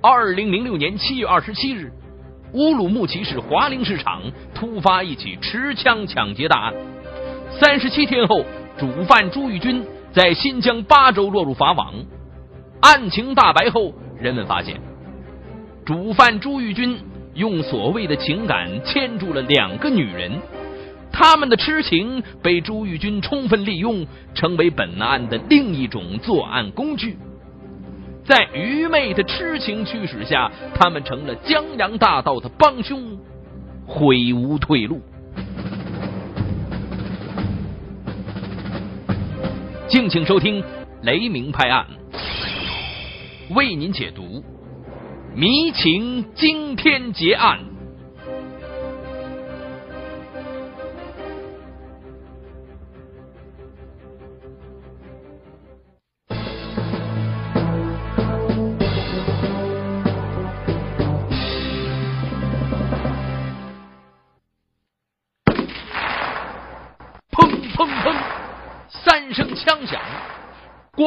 二零零六年七月二十七日，乌鲁木齐市华陵市场突发一起持枪抢劫大案。三十七天后，主犯朱玉军在新疆巴州落入法网。案情大白后，人们发现，主犯朱玉军用所谓的情感牵住了两个女人，他们的痴情被朱玉军充分利用，成为本案的另一种作案工具。在愚昧的痴情驱使下，他们成了江洋大盗的帮凶，悔无退路。敬请收听《雷鸣拍案》，为您解读迷情惊天劫案。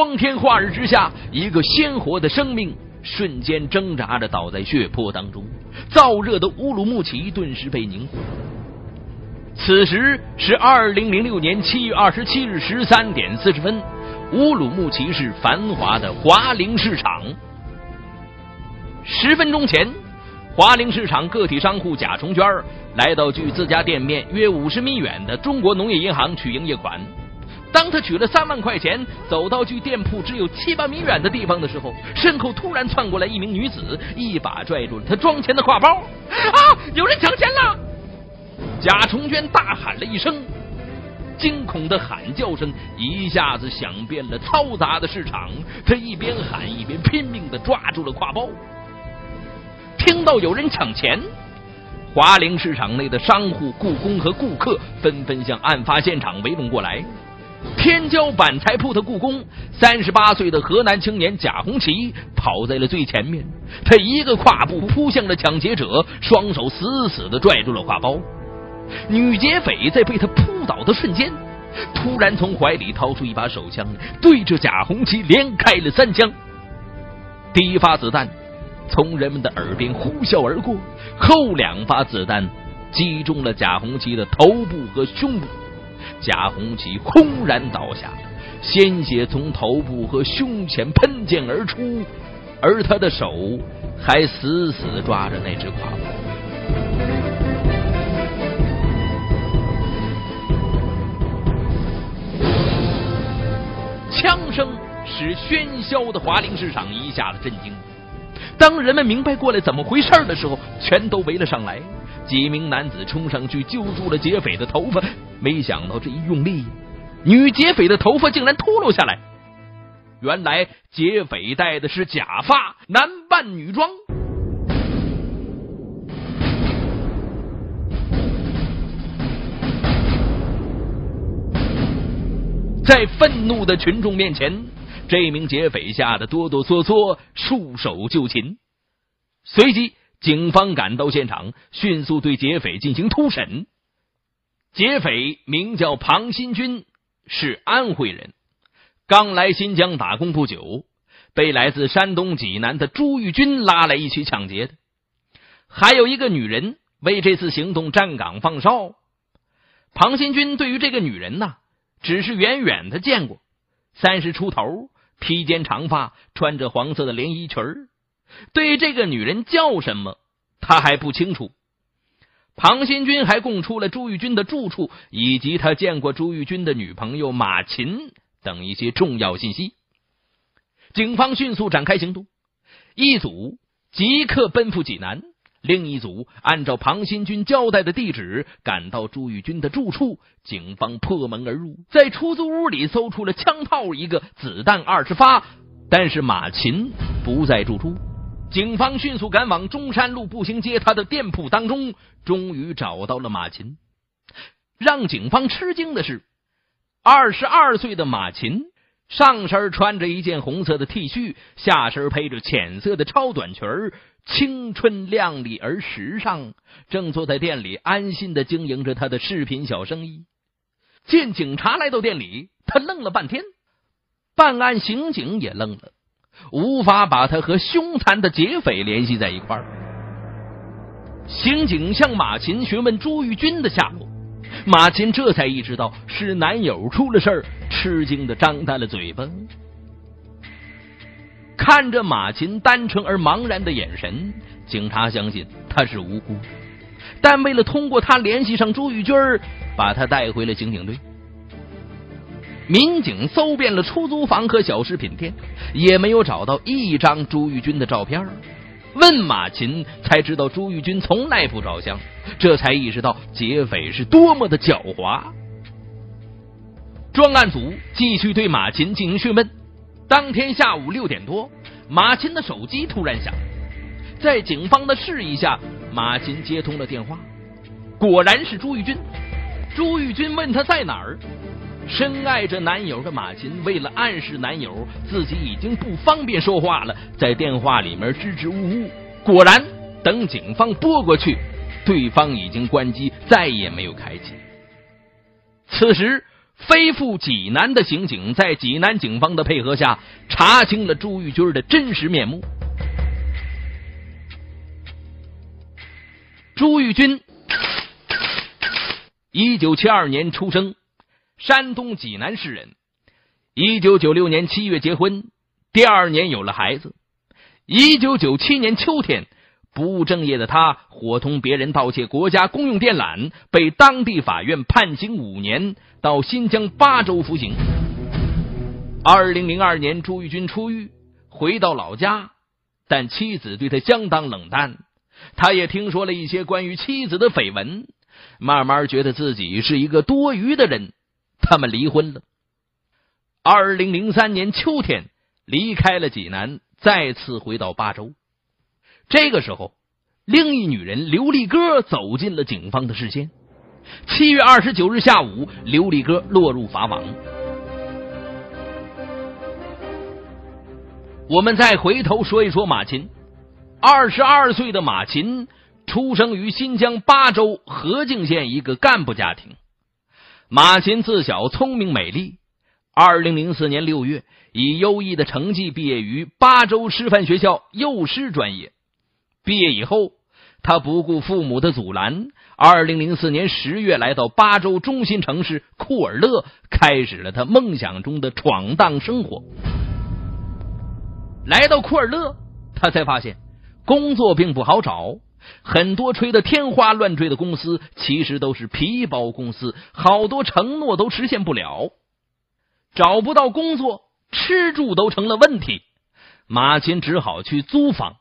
光天化日之下，一个鲜活的生命瞬间挣扎着倒在血泊当中，燥热的乌鲁木齐顿时被凝固。此时是二零零六年七月二十七日十三点四十分，乌鲁木齐市繁华的华陵市场。十分钟前，华陵市场个体商户贾崇娟来到距自家店面约五十米远的中国农业银行取营业款。当他取了三万块钱，走到距店铺只有七八米远的地方的时候，身后突然窜过来一名女子，一把拽住了他装钱的挎包。啊！有人抢钱了！贾崇娟大喊了一声，惊恐的喊叫声一下子响遍了嘈杂的市场。他一边喊一边拼命的抓住了挎包。听到有人抢钱，华陵市场内的商户、雇工和顾客纷纷向案发现场围拢过来。天骄板材铺的故宫，三十八岁的河南青年贾红旗跑在了最前面，他一个跨步扑向了抢劫者，双手死死的拽住了挎包。女劫匪在被他扑倒的瞬间，突然从怀里掏出一把手枪，对着贾红旗连开了三枪。第一发子弹从人们的耳边呼啸而过，后两发子弹击中了贾红旗的头部和胸部。贾红旗轰然倒下，鲜血从头部和胸前喷溅而出，而他的手还死死抓着那只胯包。枪声使喧嚣的华林市场一下子震惊。当人们明白过来怎么回事的时候，全都围了上来。几名男子冲上去揪住了劫匪的头发，没想到这一用力，女劫匪的头发竟然脱落下来。原来劫匪戴的是假发，男扮女装。在愤怒的群众面前，这名劫匪吓得哆哆嗦嗦，束手就擒。随即。警方赶到现场，迅速对劫匪进行突审。劫匪名叫庞新军，是安徽人，刚来新疆打工不久，被来自山东济南的朱玉军拉来一起抢劫的。还有一个女人为这次行动站岗放哨。庞新军对于这个女人呢，只是远远的见过，三十出头，披肩长发，穿着黄色的连衣裙儿。对于这个女人叫什么，他还不清楚。庞新军还供出了朱玉军的住处以及他见过朱玉军的女朋友马琴等一些重要信息。警方迅速展开行动，一组即刻奔赴济南，另一组按照庞新军交代的地址赶到朱玉军的住处。警方破门而入，在出租屋里搜出了枪套一个，子弹二十发，但是马琴不在住处。警方迅速赶往中山路步行街他的店铺当中，终于找到了马琴。让警方吃惊的是，二十二岁的马琴上身穿着一件红色的 T 恤，下身配着浅色的超短裙青春靓丽而时尚，正坐在店里安心的经营着他的饰品小生意。见警察来到店里，他愣了半天，办案刑警也愣了。无法把他和凶残的劫匪联系在一块儿。刑警向马琴询问朱玉军的下落，马琴这才意识到是男友出了事儿，吃惊的张大了嘴巴。看着马琴单纯而茫然的眼神，警察相信他是无辜，但为了通过他联系上朱玉军把他带回了刑警队。民警搜遍了出租房和小食品店，也没有找到一张朱玉军的照片。问马琴，才知道朱玉军从来不照相，这才意识到劫匪是多么的狡猾。专案组继续对马琴进行讯问。当天下午六点多，马琴的手机突然响，在警方的示意下，马琴接通了电话，果然是朱玉军。朱玉军问他在哪儿。深爱着男友的马琴，为了暗示男友自己已经不方便说话了，在电话里面支支吾吾。果然，等警方拨过去，对方已经关机，再也没有开机。此时，飞赴济南的刑警在济南警方的配合下，查清了朱玉军的真实面目。朱玉军，一九七二年出生。山东济南市人，一九九六年七月结婚，第二年有了孩子。一九九七年秋天，不务正业的他伙同别人盗窃国家公用电缆，被当地法院判刑五年，到新疆巴州服刑。二零零二年，朱玉军出狱，回到老家，但妻子对他相当冷淡。他也听说了一些关于妻子的绯闻，慢慢觉得自己是一个多余的人。他们离婚了。二零零三年秋天，离开了济南，再次回到巴州。这个时候，另一女人刘丽歌走进了警方的视线。七月二十九日下午，刘丽歌落入法网。我们再回头说一说马琴。二十二岁的马琴出生于新疆巴州和静县一个干部家庭。马琴自小聪明美丽。二零零四年六月，以优异的成绩毕业于巴州师范学校幼师专业。毕业以后，他不顾父母的阻拦，二零零四年十月来到巴州中心城市库尔勒，开始了他梦想中的闯荡生活。来到库尔勒，他才发现工作并不好找。很多吹得天花乱坠的公司，其实都是皮包公司，好多承诺都实现不了，找不到工作，吃住都成了问题。马琴只好去租房。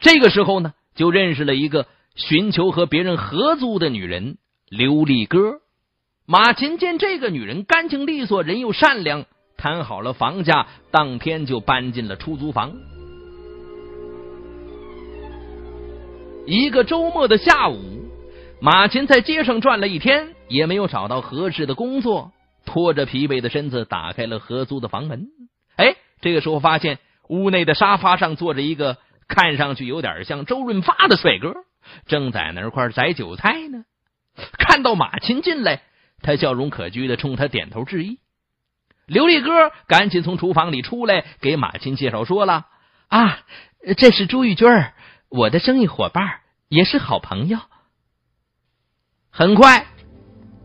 这个时候呢，就认识了一个寻求和别人合租的女人刘丽歌。马琴见这个女人干净利索，人又善良，谈好了房价，当天就搬进了出租房。一个周末的下午，马琴在街上转了一天，也没有找到合适的工作，拖着疲惫的身子打开了合租的房门。哎，这个时候发现屋内的沙发上坐着一个看上去有点像周润发的帅哥，正在那块摘韭菜呢。看到马琴进来，他笑容可掬的冲他点头致意。刘丽哥赶紧从厨房里出来，给马琴介绍说了：“啊，这是朱玉军儿。”我的生意伙伴也是好朋友。很快，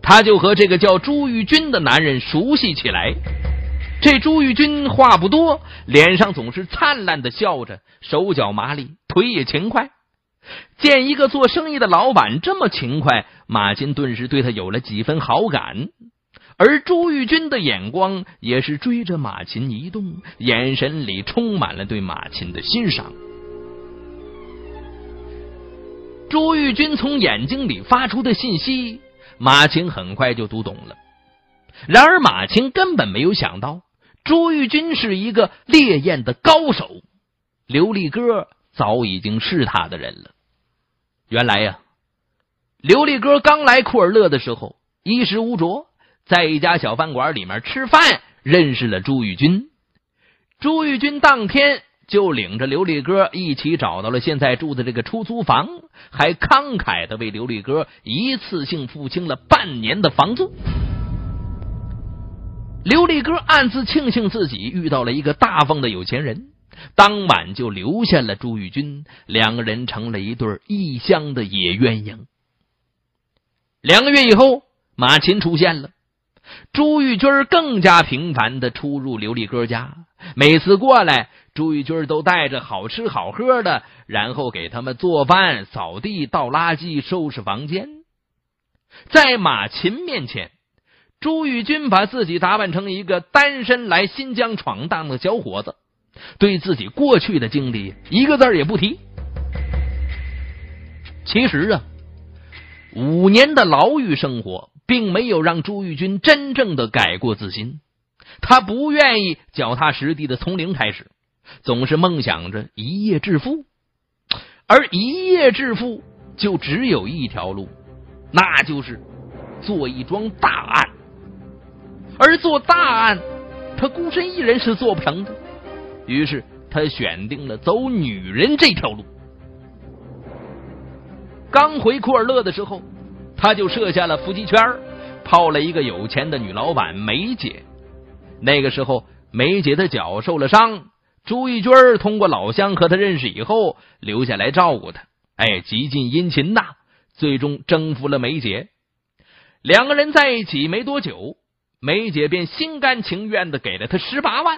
他就和这个叫朱玉军的男人熟悉起来。这朱玉军话不多，脸上总是灿烂的笑着，手脚麻利，腿也勤快。见一个做生意的老板这么勤快，马金顿时对他有了几分好感。而朱玉军的眼光也是追着马琴移动，眼神里充满了对马琴的欣赏。朱玉军从眼睛里发出的信息，马青很快就读懂了。然而，马青根本没有想到，朱玉军是一个烈焰的高手。刘立哥早已经是他的人了。原来呀，刘立哥刚来库尔勒的时候，衣食无着，在一家小饭馆里面吃饭，认识了朱玉军。朱玉军当天。就领着刘丽哥一起找到了现在住的这个出租房，还慷慨的为刘丽哥一次性付清了半年的房租。刘丽哥暗自庆幸自己遇到了一个大方的有钱人，当晚就留下了朱玉军，两个人成了一对异乡的野鸳鸯。两个月以后，马琴出现了，朱玉军更加频繁的出入琉璃哥家，每次过来，朱玉军都带着好吃好喝的，然后给他们做饭、扫地、倒垃圾、收拾房间。在马琴面前，朱玉军把自己打扮成一个单身来新疆闯荡的小伙子。对自己过去的经历一个字也不提。其实啊，五年的牢狱生活并没有让朱玉军真正的改过自新。他不愿意脚踏实地的从零开始，总是梦想着一夜致富。而一夜致富就只有一条路，那就是做一桩大案。而做大案，他孤身一人是做不成的。于是他选定了走女人这条路。刚回库尔勒的时候，他就设下了伏击圈，泡了一个有钱的女老板梅姐。那个时候，梅姐的脚受了伤，朱玉军通过老乡和她认识以后，留下来照顾她。哎，极尽殷勤呐，最终征服了梅姐。两个人在一起没多久，梅姐便心甘情愿的给了他十八万，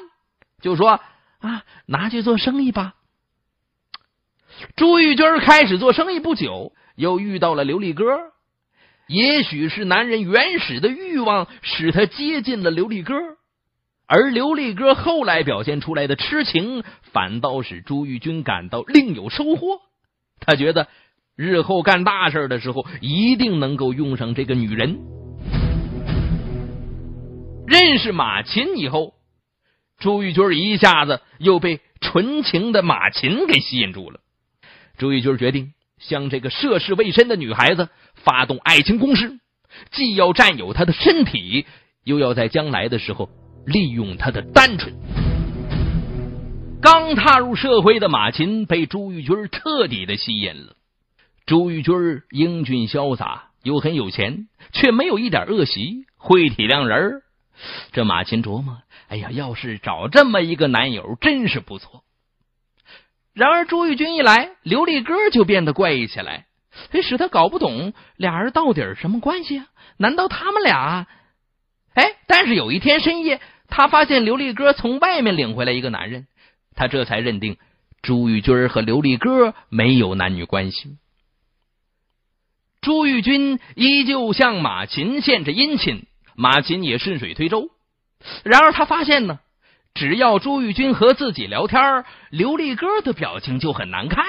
就说。啊，拿去做生意吧。朱玉军开始做生意不久，又遇到了刘立哥。也许是男人原始的欲望使他接近了刘丽哥，而刘丽哥后来表现出来的痴情，反倒使朱玉军感到另有收获。他觉得日后干大事的时候，一定能够用上这个女人。认识马琴以后。朱玉军一下子又被纯情的马琴给吸引住了。朱玉军决定向这个涉世未深的女孩子发动爱情攻势，既要占有她的身体，又要在将来的时候利用她的单纯。刚踏入社会的马琴被朱玉军彻底的吸引了。朱玉军英俊潇洒，又很有钱，却没有一点恶习，会体谅人这马琴琢磨。哎呀，要是找这么一个男友，真是不错。然而朱玉军一来，刘丽哥就变得怪异起来，使他搞不懂俩人到底什么关系啊？难道他们俩？哎，但是有一天深夜，他发现刘丽哥从外面领回来一个男人，他这才认定朱玉军和刘丽哥没有男女关系。朱玉军依旧向马琴献着殷勤，马琴也顺水推舟。然而他发现呢，只要朱玉军和自己聊天，刘丽哥的表情就很难看。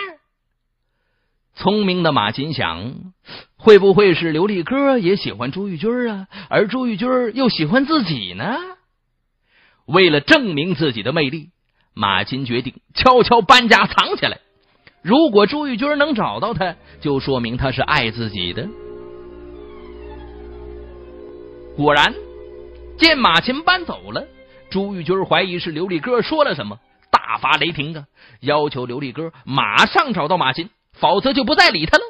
聪明的马琴想，会不会是刘丽哥也喜欢朱玉军啊？而朱玉军又喜欢自己呢？为了证明自己的魅力，马琴决定悄悄搬家藏起来。如果朱玉军能找到他，就说明他是爱自己的。果然。见马琴搬走了，朱玉军怀疑是刘立哥说了什么，大发雷霆啊！要求刘立哥马上找到马琴，否则就不再理他了。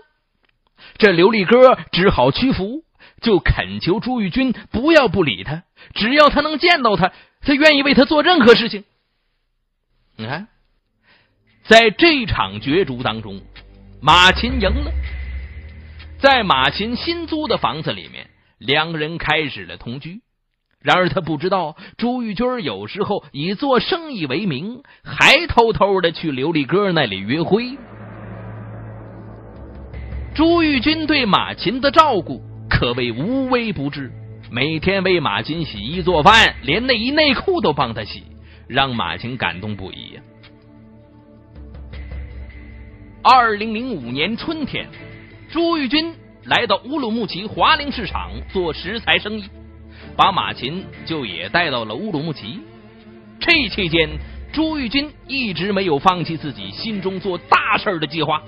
这刘立哥只好屈服，就恳求朱玉军不要不理他，只要他能见到他，他愿意为他做任何事情。你看，在这场角逐当中，马琴赢了。在马琴新租的房子里面，两个人开始了同居。然而他不知道，朱玉军有时候以做生意为名，还偷偷的去刘丽哥那里约会。朱玉军对马琴的照顾可谓无微不至，每天为马琴洗衣做饭，连内衣内裤都帮他洗，让马琴感动不已。二零零五年春天，朱玉军来到乌鲁木齐华陵市场做食材生意。把马琴就也带到了乌鲁木齐。这期间，朱玉军一直没有放弃自己心中做大事的计划。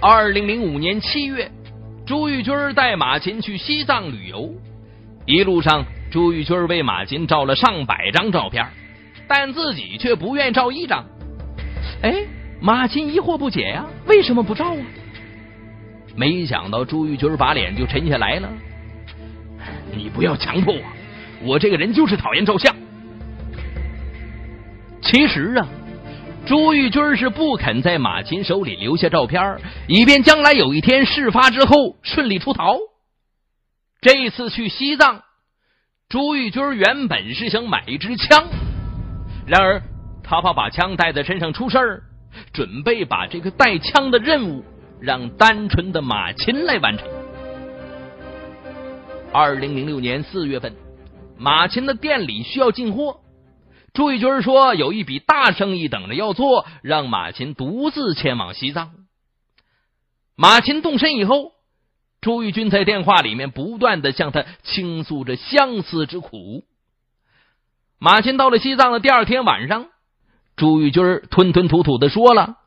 二零零五年七月，朱玉军带马琴去西藏旅游，一路上，朱玉军为马琴照了上百张照片，但自己却不愿照一张。哎，马琴疑惑不解呀，为什么不照啊？没想到朱玉军把脸就沉下来了。你不要强迫我，我这个人就是讨厌照相。其实啊，朱玉军是不肯在马琴手里留下照片，以便将来有一天事发之后顺利出逃。这次去西藏，朱玉军原本是想买一支枪，然而他怕把枪带在身上出事儿，准备把这个带枪的任务让单纯的马琴来完成。二零零六年四月份，马琴的店里需要进货。朱玉军说：“有一笔大生意等着要做，让马琴独自前往西藏。”马琴动身以后，朱玉军在电话里面不断的向他倾诉着相思之苦。马琴到了西藏的第二天晚上，朱玉军吞吞吐吐的说了：“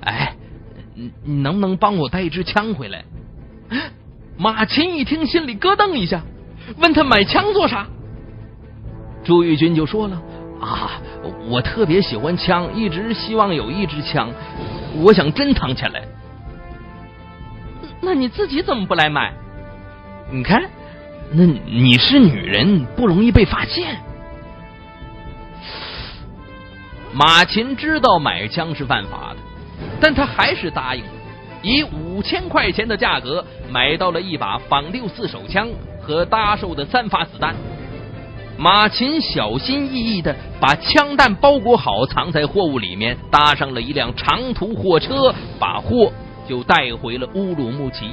哎，你你能不能帮我带一支枪回来？”马琴一听，心里咯噔一下，问他买枪做啥？朱玉军就说了：“啊，我特别喜欢枪，一直希望有一支枪，我想珍藏起来。那你自己怎么不来买？你看，那你是女人，不容易被发现。”马琴知道买枪是犯法的，但他还是答应了，以五千块钱的价格买到了一把仿六四手枪和搭售的三发子弹。马琴小心翼翼的把枪弹包裹好，藏在货物里面，搭上了一辆长途货车，把货就带回了乌鲁木齐。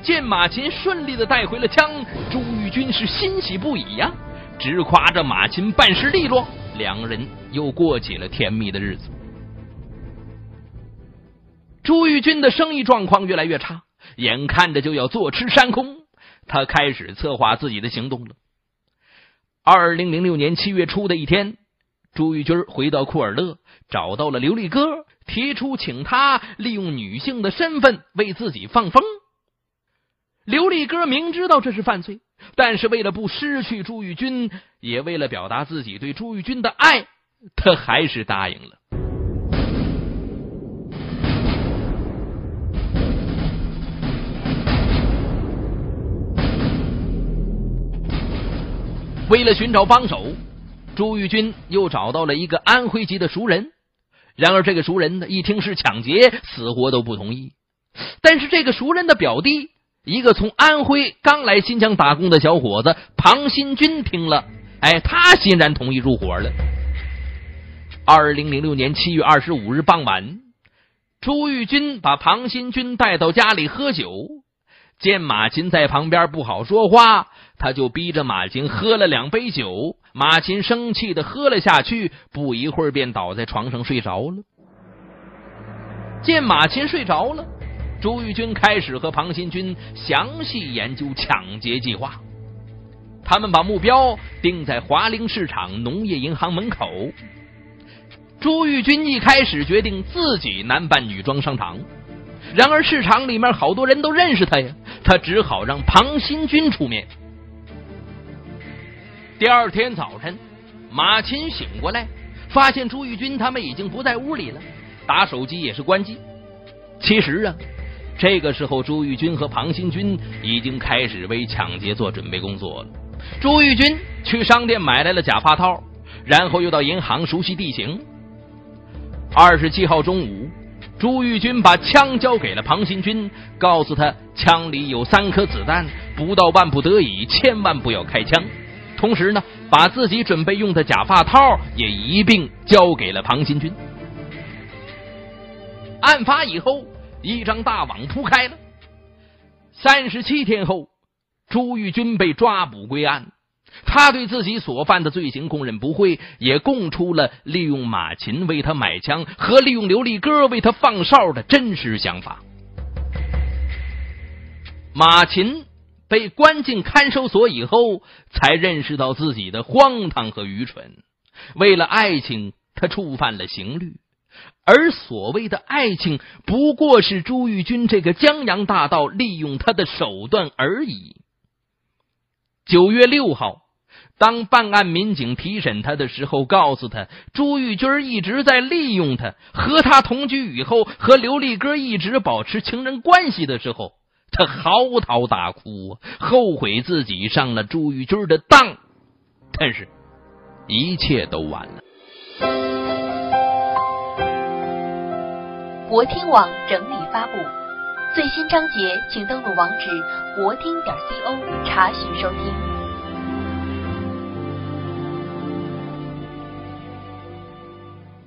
见马琴顺利的带回了枪，朱玉军是欣喜不已呀，直夸着马琴办事利落，两人又过起了甜蜜的日子。朱玉军的生意状况越来越差，眼看着就要坐吃山空。他开始策划自己的行动了。二零零六年七月初的一天，朱玉军回到库尔勒，找到了刘丽哥，提出请他利用女性的身份为自己放风。刘丽哥明知道这是犯罪，但是为了不失去朱玉军，也为了表达自己对朱玉军的爱，他还是答应了。为了寻找帮手，朱玉军又找到了一个安徽籍的熟人。然而，这个熟人呢，一听是抢劫，死活都不同意。但是，这个熟人的表弟，一个从安徽刚来新疆打工的小伙子庞新军，听了，哎，他欣然同意入伙了。二零零六年七月二十五日傍晚，朱玉军把庞新军带到家里喝酒，见马琴在旁边不好说话。他就逼着马琴喝了两杯酒，马琴生气的喝了下去，不一会儿便倒在床上睡着了。见马琴睡着了，朱玉军开始和庞新军详细研究抢劫计划。他们把目标定在华陵市场农业银行门口。朱玉军一开始决定自己男扮女装上场，然而市场里面好多人都认识他呀，他只好让庞新军出面。第二天早晨，马琴醒过来，发现朱玉军他们已经不在屋里了，打手机也是关机。其实啊，这个时候朱玉军和庞新军已经开始为抢劫做准备工作了。朱玉军去商店买来了假发套，然后又到银行熟悉地形。二十七号中午，朱玉军把枪交给了庞新军，告诉他枪里有三颗子弹，不到万不得已，千万不要开枪。同时呢，把自己准备用的假发套也一并交给了庞新军。案发以后，一张大网铺开了。三十七天后，朱玉军被抓捕归案。他对自己所犯的罪行供认不讳，也供出了利用马琴为他买枪和利用刘立哥为他放哨的真实想法。马琴。被关进看守所以后，才认识到自己的荒唐和愚蠢。为了爱情，他触犯了刑律，而所谓的爱情，不过是朱玉军这个江洋大盗利用他的手段而已。九月六号，当办案民警提审他的时候，告诉他朱玉军一直在利用他，和他同居以后，和刘立哥一直保持情人关系的时候。他嚎啕大哭，后悔自己上了朱玉军的当，但是一切都晚了。国听网整理发布，最新章节请登录网址国听点 co 查询收听。